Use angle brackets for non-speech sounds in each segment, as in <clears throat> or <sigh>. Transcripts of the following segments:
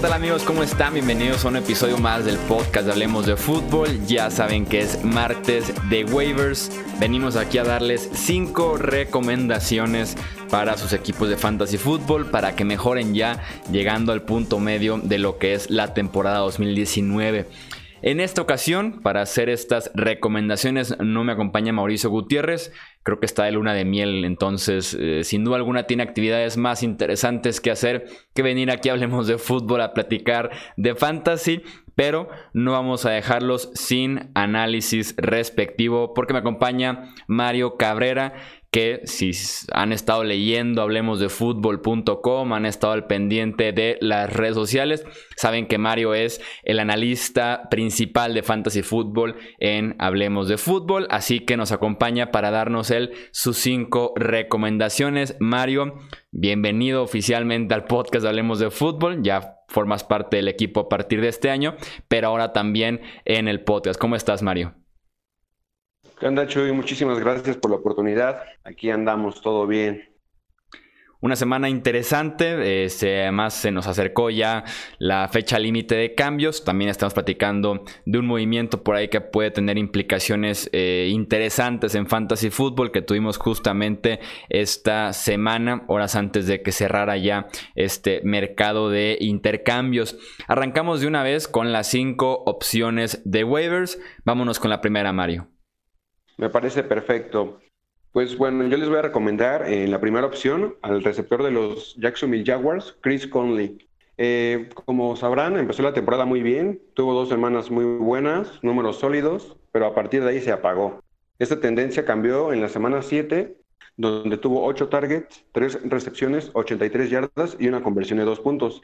tal amigos? ¿Cómo están? Bienvenidos a un episodio más del podcast de Hablemos de Fútbol. Ya saben que es martes de waivers. Venimos aquí a darles 5 recomendaciones para sus equipos de fantasy fútbol para que mejoren ya llegando al punto medio de lo que es la temporada 2019. En esta ocasión, para hacer estas recomendaciones, no me acompaña Mauricio Gutiérrez. Creo que está de luna de miel, entonces, eh, sin duda alguna, tiene actividades más interesantes que hacer que venir aquí hablemos de fútbol a platicar de fantasy. Pero no vamos a dejarlos sin análisis respectivo porque me acompaña Mario Cabrera que si han estado leyendo hablemos de fútbol.com, han estado al pendiente de las redes sociales, saben que Mario es el analista principal de Fantasy Football en Hablemos de Fútbol, así que nos acompaña para darnos él sus cinco recomendaciones. Mario, bienvenido oficialmente al podcast Hablemos de Fútbol, ya formas parte del equipo a partir de este año, pero ahora también en el podcast. ¿Cómo estás, Mario? ¿Qué onda, Chuy? Muchísimas gracias por la oportunidad. Aquí andamos, todo bien. Una semana interesante, este, además se nos acercó ya la fecha límite de cambios, también estamos platicando de un movimiento por ahí que puede tener implicaciones eh, interesantes en fantasy fútbol que tuvimos justamente esta semana, horas antes de que cerrara ya este mercado de intercambios. Arrancamos de una vez con las cinco opciones de waivers, vámonos con la primera, Mario. Me parece perfecto. Pues bueno, yo les voy a recomendar en eh, la primera opción al receptor de los Jacksonville Jaguars, Chris Conley. Eh, como sabrán, empezó la temporada muy bien, tuvo dos semanas muy buenas, números sólidos, pero a partir de ahí se apagó. Esta tendencia cambió en la semana 7, donde tuvo 8 targets, 3 recepciones, 83 yardas y una conversión de 2 puntos.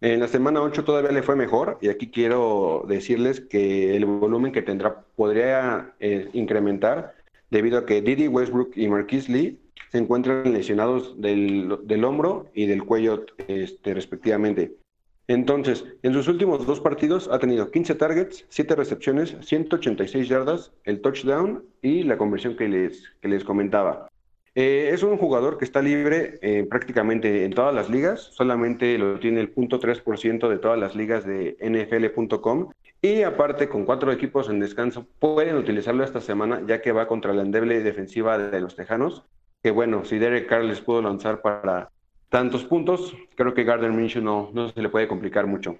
En la semana 8 todavía le fue mejor y aquí quiero decirles que el volumen que tendrá podría eh, incrementar debido a que Didi Westbrook y Marquis Lee se encuentran lesionados del, hombro y del cuello este, respectivamente. Entonces, en sus últimos dos partidos ha tenido 15 targets, 7 recepciones, 186 yardas, el touchdown y la conversión que les, que les comentaba. Eh, es un jugador que está libre eh, prácticamente en todas las ligas, solamente lo tiene el 0.3% de todas las ligas de NFL.com y aparte con cuatro equipos en descanso pueden utilizarlo esta semana ya que va contra la endeble defensiva de los Tejanos, que bueno, si Derek Carr les pudo lanzar para tantos puntos, creo que Gardner Minshew no, no se le puede complicar mucho.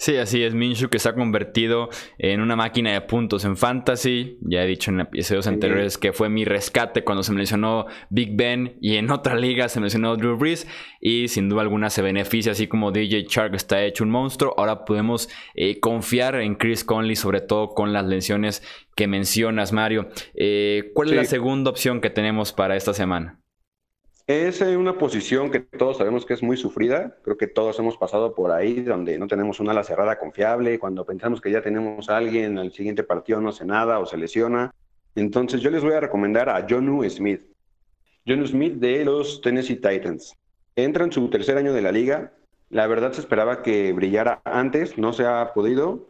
Sí, así es. Minshew que se ha convertido en una máquina de puntos en fantasy. Ya he dicho en episodios anteriores que fue mi rescate cuando se mencionó Big Ben y en otra liga se mencionó Drew Brees. Y sin duda alguna se beneficia, así como DJ Shark está hecho un monstruo. Ahora podemos eh, confiar en Chris Conley, sobre todo con las lesiones que mencionas, Mario. Eh, ¿Cuál es la segunda opción que tenemos para esta semana? Es una posición que todos sabemos que es muy sufrida. Creo que todos hemos pasado por ahí, donde no tenemos una ala cerrada confiable. Cuando pensamos que ya tenemos a alguien, al siguiente partido no hace nada o se lesiona. Entonces, yo les voy a recomendar a Jonu Smith. Jonu Smith de los Tennessee Titans. Entra en su tercer año de la liga. La verdad se esperaba que brillara antes, no se ha podido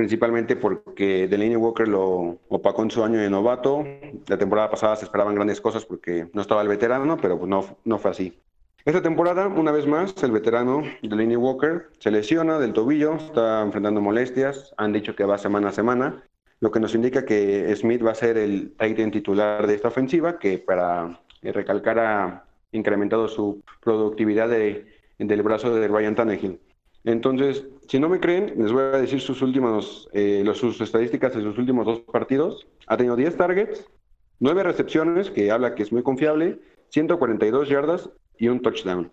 principalmente porque Delaney Walker lo opacó en su año de novato. La temporada pasada se esperaban grandes cosas porque no estaba el veterano, pero pues no, no fue así. Esta temporada, una vez más, el veterano Delaney Walker se lesiona del tobillo, está enfrentando molestias, han dicho que va semana a semana, lo que nos indica que Smith va a ser el tight titular de esta ofensiva, que para recalcar ha incrementado su productividad de, del brazo de Ryan Tannehill. Entonces, si no me creen, les voy a decir sus últimos, eh, sus estadísticas de sus últimos dos partidos. Ha tenido 10 targets, 9 recepciones, que habla que es muy confiable, 142 yardas y un touchdown.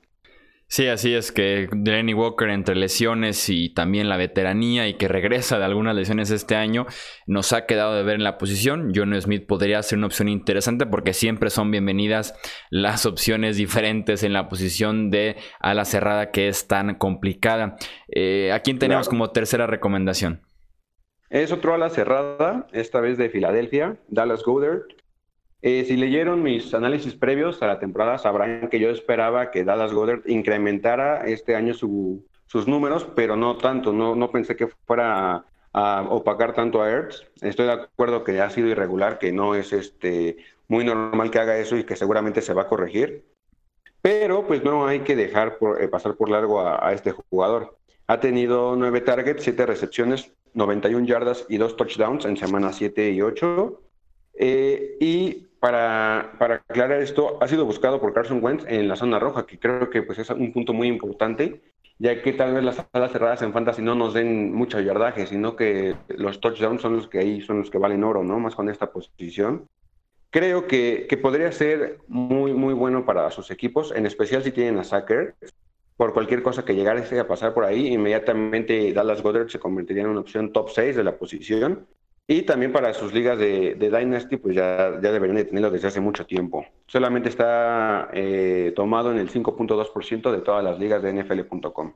Sí, así es que Danny Walker entre lesiones y también la veteranía y que regresa de algunas lesiones este año nos ha quedado de ver en la posición. John Smith podría ser una opción interesante porque siempre son bienvenidas las opciones diferentes en la posición de ala cerrada que es tan complicada. Eh, ¿A quién tenemos como tercera recomendación? Es otro ala cerrada, esta vez de Filadelfia, Dallas Goddard. Eh, si leyeron mis análisis previos a la temporada, sabrán que yo esperaba que Dallas Goddard incrementara este año sus números, pero no tanto. No, no pensé que fuera a, opacar tanto a Ertz. Estoy de acuerdo que ha sido irregular, que no es este muy normal que haga eso y que seguramente se va a corregir. Pero pues no hay que dejar eh, pasar por largo a, este jugador. Ha tenido nueve targets, siete recepciones, 91 yardas y dos touchdowns en semanas 7 y 8. Eh, y para, para, aclarar esto, ha sido buscado por Carson Wentz en la zona roja, que creo que pues, es un punto muy importante, ya que tal vez las salas cerradas en fantasy no nos den mucho yardaje, sino que los touchdowns son los que ahí son los que valen oro, ¿no? Más con esta posición. Creo que, que podría ser muy, muy bueno para sus equipos, en especial si tienen a Sacker. Por cualquier cosa que llegara a pasar por ahí, inmediatamente Dallas Goddard se convertiría en una opción top 6 de la posición. Y también para sus ligas de, Dynasty, pues ya, ya deberían de tenerlo desde hace mucho tiempo. Solamente está eh, tomado en el 5.2% de todas las ligas de NFL.com.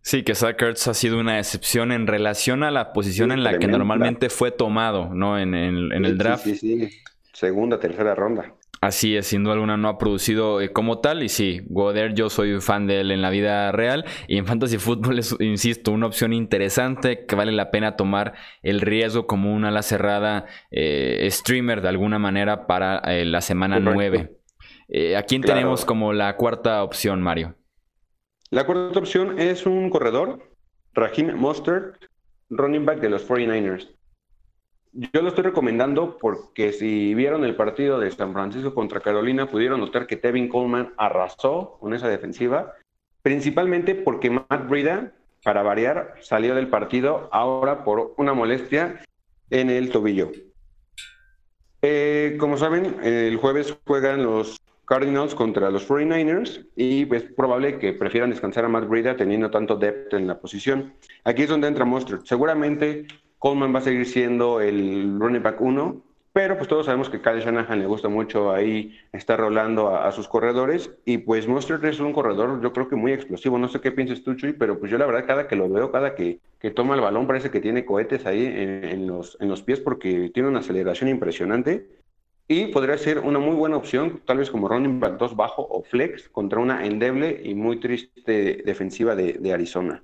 Sí, que Zach ha sido una excepción en relación a la posición en la que normalmente fue tomado, ¿no? En, el draft. Sí, sí, sí. Segunda, tercera ronda. Así es, sin duda alguna no ha producido eh, como tal. Y sí, Goder, yo soy fan de él en la vida real. Y en Fantasy Football <laughs> es, insisto, una opción interesante que vale la pena tomar el riesgo como una ala cerrada eh, streamer de alguna manera para eh, la semana 9. ¿A quién tenemos como la cuarta opción, Mario? La cuarta opción es un corredor, Raheem Mostert, running back de los 49ers. Yo lo estoy recomendando porque si vieron el partido de San Francisco contra Carolina, pudieron notar que Tevin Coleman arrasó con esa defensiva, principalmente porque Matt Brida, para variar, salió del partido ahora por una molestia en el tobillo. Eh, como saben, el jueves juegan los Cardinals contra los 49ers y es probable que prefieran descansar a Matt Breida teniendo tanto depth en la posición. Aquí es donde entra Monster. Seguramente Coleman va a seguir siendo el running back 1, pero pues todos sabemos que Kyle Shanahan le gusta mucho ahí estar rolando a, sus corredores y pues Monster es un corredor yo creo que muy explosivo. No sé qué piensas tú, Chuy, pero pues yo la verdad cada que lo veo, cada que, que toma el balón parece que tiene cohetes ahí en, los, en los pies porque tiene una aceleración impresionante y podría ser una muy buena opción, tal vez como running back 2 bajo o flex, contra una endeble y muy triste defensiva de, Arizona.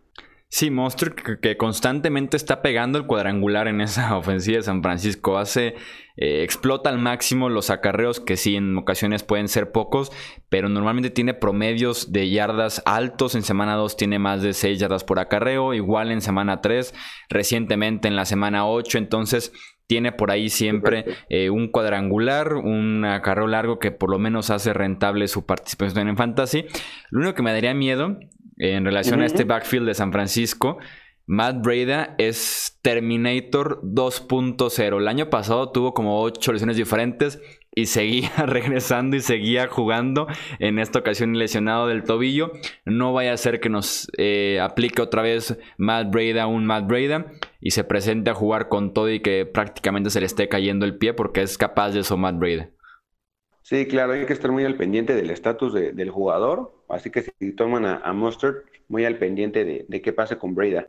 Sí, Monster que, constantemente está pegando el cuadrangular en esa <laughs> ofensiva de San Francisco. Hace, eh, explota al máximo los acarreos, que sí, en ocasiones pueden ser pocos, pero normalmente tiene promedios de yardas altos. En semana 2 tiene más de 6 yardas por acarreo, igual en semana 3, recientemente en la semana 8. Entonces, tiene por ahí siempre eh, un cuadrangular, un carro largo que por lo menos hace rentable su participación en Fantasy. Lo único que me daría miedo en relación a este backfield de San Francisco, Matt Breda es Terminator 2.0. El año pasado tuvo como 8 lesiones diferentes y seguía <laughs> regresando y seguía jugando. En esta ocasión lesionado del tobillo. No vaya a ser que nos eh, aplique otra vez Matt Breda, un Matt Breda, y se presente a jugar con todo y que prácticamente se le esté cayendo el pie porque es capaz de eso Matt Breda. Sí, claro, hay que estar muy al pendiente del estatus del jugador. Así que si toman a, Mustard, muy al pendiente de, de qué pase con Breda.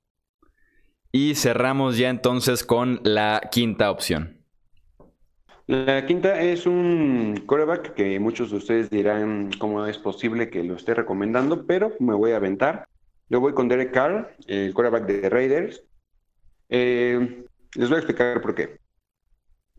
Y cerramos ya entonces con la quinta opción. La quinta es un coreback que muchos de ustedes dirán cómo es posible que lo esté recomendando, pero me voy a aventar. Yo voy con Derek Carr, el coreback de Raiders. Eh, les voy a explicar por qué.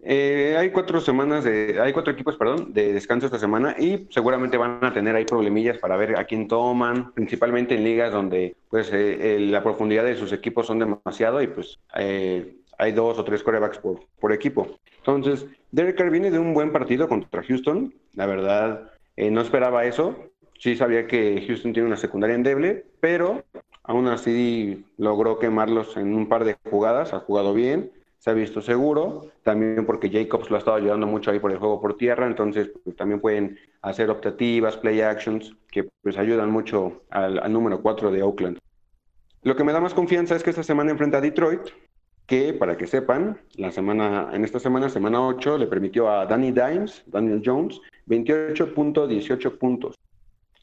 Eh, hay cuatro semanas de, hay cuatro equipos, perdón, de descanso esta semana y seguramente van a tener ahí problemillas para ver a quién toman, principalmente en ligas donde pues eh, la profundidad de sus equipos son demasiado y pues hay dos o tres corebacks por, por equipo. Entonces, Derek Carr viene de un buen partido contra Houston. La verdad, eh, no esperaba eso. Sí sabía que Houston tiene una secundaria endeble, pero aún así logró quemarlos en un par de jugadas. Ha jugado bien, se ha visto seguro. También porque Jacobs lo ha estado ayudando mucho ahí por el juego por tierra. Entonces, pues, también pueden hacer optativas, play actions, que pues ayudan mucho al, número 4 de Oakland. Lo que me da más confianza es que esta semana enfrenta a Detroit, que para que sepan, la semana, en esta semana, semana 8, le permitió a Danny Dimes, Daniel Jones, 28.18 puntos.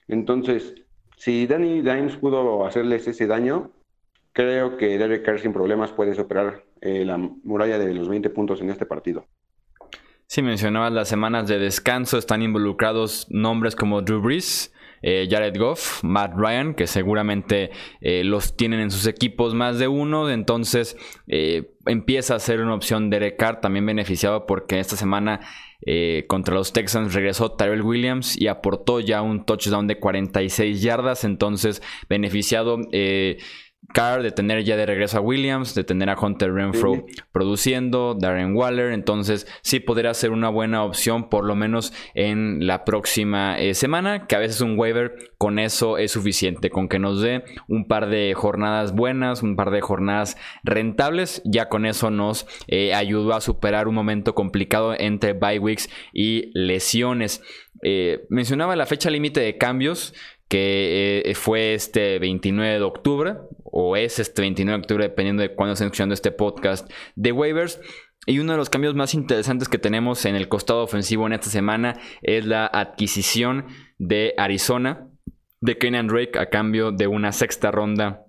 Entonces, si Danny Dimes pudo hacerles ese daño, creo que Derek Carr sin problemas puede superar eh, la muralla de los 20 puntos en este partido. Sí, mencionabas las semanas de descanso, están involucrados nombres como Drew Brees, eh, Jared Goff, Matt Ryan, que seguramente eh, los tienen en sus equipos más de uno, entonces empieza a ser una opción Derek Carr, también beneficiado porque esta semana contra los Texans regresó Tyrell Williams y aportó ya un touchdown de 46 yardas, entonces beneficiado Carr, de tener ya de regreso a Williams, de tener a Hunter Renfro produciendo, Darren Waller, entonces sí podría ser una buena opción por lo menos en la próxima eh, semana, que a veces un waiver con eso es suficiente, con que nos dé un par de jornadas buenas, un par de jornadas rentables, ya con eso nos eh, ayudó a superar un momento complicado entre bye weeks y lesiones. Eh, mencionaba la fecha límite de cambios que fue este 29 de octubre, o es este 29 de octubre, dependiendo de cuándo estén escuchando este podcast de waivers. Y uno de los cambios más interesantes que tenemos en el costado ofensivo en esta semana es la adquisición de Arizona de Kenyan Drake a cambio de una sexta ronda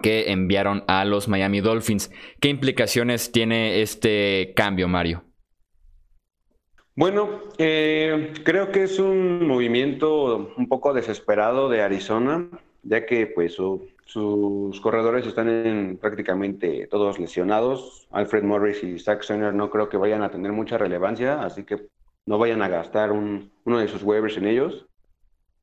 que enviaron a los Miami Dolphins. ¿Qué implicaciones tiene este cambio, Mario? Bueno, eh, creo que es un movimiento un poco desesperado de Arizona, ya que pues su sus corredores están prácticamente todos lesionados. Alfred Morris y Zach Senner no creo que vayan a tener mucha relevancia, así que no vayan a gastar uno de sus waivers en ellos.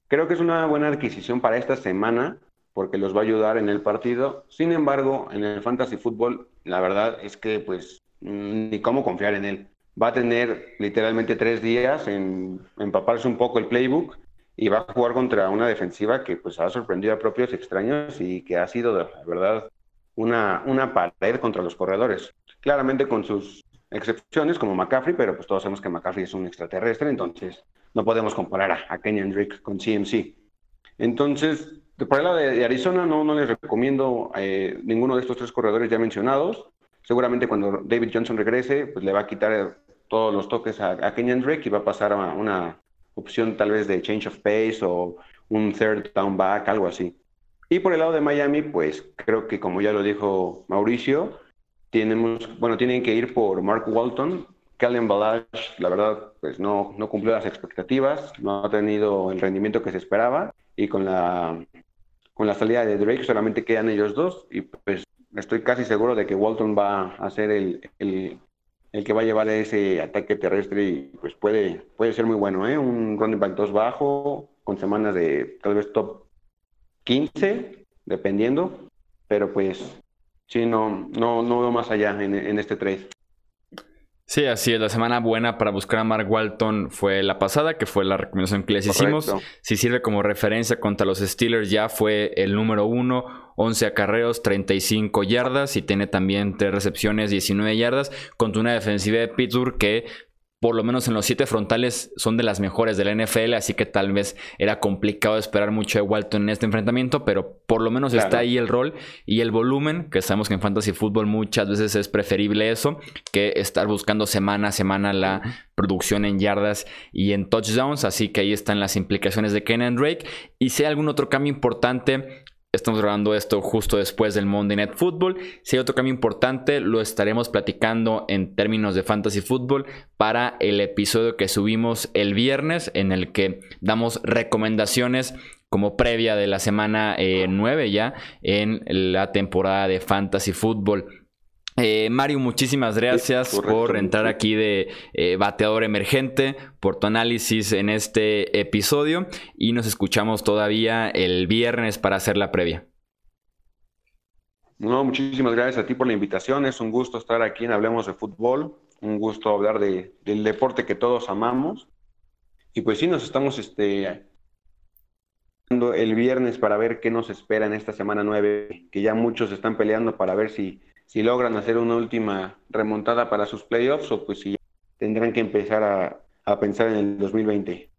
Creo que es una buena adquisición para esta semana porque los va a ayudar en el partido. Sin embargo, en el fantasy fútbol, la verdad es que pues ni cómo confiar en él. Va a tener literalmente tres días en empaparse un poco el playbook y va a jugar contra una defensiva que pues ha sorprendido a propios extraños y que ha sido, la verdad, una, una pared contra los corredores. Claramente con sus excepciones como McCaffrey, pero pues todos sabemos que McCaffrey es un extraterrestre, entonces no podemos comparar a, a Kenyan Drake con CMC. Entonces, por el lado de, Arizona no, no les recomiendo eh, ninguno de estos tres corredores ya mencionados. Seguramente cuando David Johnson regrese, pues le va a quitar todos los toques a, a Kenyan Drake y va a pasar a una opción tal vez de change of pace o un third down back, algo así. Y por el lado de Miami, pues creo que como ya lo dijo Mauricio, tenemos, bueno, tienen que ir por Mark Walton. Callum Balash, la verdad, pues no, no cumplió las expectativas, no ha tenido el rendimiento que se esperaba y con la, con la salida de Drake solamente quedan ellos dos y pues estoy casi seguro de que Walton va a ser el, el, el que va a llevar ese ataque terrestre pues puede, puede ser muy bueno, ¿eh? Un running back 2 bajo, con semanas de tal vez top 15, dependiendo, pero pues sí, no, no, no veo más allá en, en este trade. Sí, así es. La semana buena para buscar a Mark Walton fue la pasada, que fue la recomendación que les hicimos. Si sirve como referencia contra los Steelers, ya fue el número uno, 11 acarreos, 35 yardas y tiene también tres recepciones, 19 yardas, contra una defensiva de Pittsburgh que por lo menos en los siete frontales, son de las mejores de la NFL, así que tal vez era complicado esperar mucho de Walton en este enfrentamiento, pero por lo menos está ahí el rol y el volumen, que sabemos que en fantasy fútbol muchas veces es preferible eso que estar buscando semana a semana la producción en yardas y en touchdowns, así que ahí están las implicaciones de Kenan Drake. Y si hay algún otro cambio importante, Estamos grabando esto justo después del Monday Night Football. Si hay otro cambio importante, lo estaremos platicando en términos de fantasy football para el episodio que subimos el viernes, en el que damos recomendaciones como previa de la semana 9 eh, ya en la temporada de fantasy football. Eh, Mario, muchísimas gracias por entrar aquí de eh, bateador emergente, por tu análisis en este episodio y nos escuchamos todavía el viernes para hacer la previa. No, muchísimas gracias a ti por la invitación. Es un gusto estar aquí en Hablemos de Fútbol, un gusto hablar de, del deporte que todos amamos. Y pues sí, nos estamos este, el viernes para ver qué nos espera en esta semana 9, que ya muchos están peleando para ver si si logran hacer una última remontada para sus playoffs o pues si tendrán que empezar a, pensar en el 2020.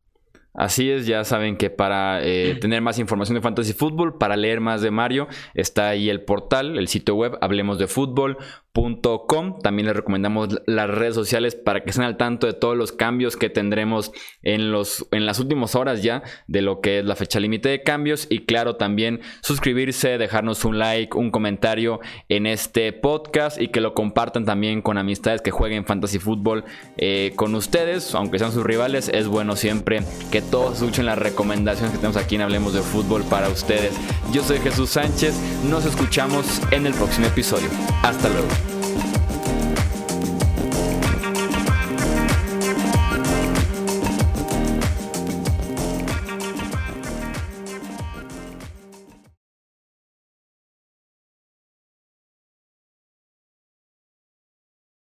Así es, ya saben que para eh, <clears throat> tener más información de Fantasy Football, para leer más de Mario, está ahí el portal, el sitio web, hablemos de también les recomendamos las redes sociales para que estén al tanto de todos los cambios que tendremos en, los, en las últimas horas ya de lo que es la fecha límite de cambios. Y claro, también suscribirse, dejarnos un like, un comentario en este podcast y que lo compartan también con amistades que jueguen fantasy fútbol eh, con ustedes, aunque sean sus rivales. Es bueno siempre que todos escuchen las recomendaciones que tenemos aquí en Hablemos de Fútbol para ustedes. Yo soy Jesús Sánchez, nos escuchamos en el próximo episodio. Hasta luego.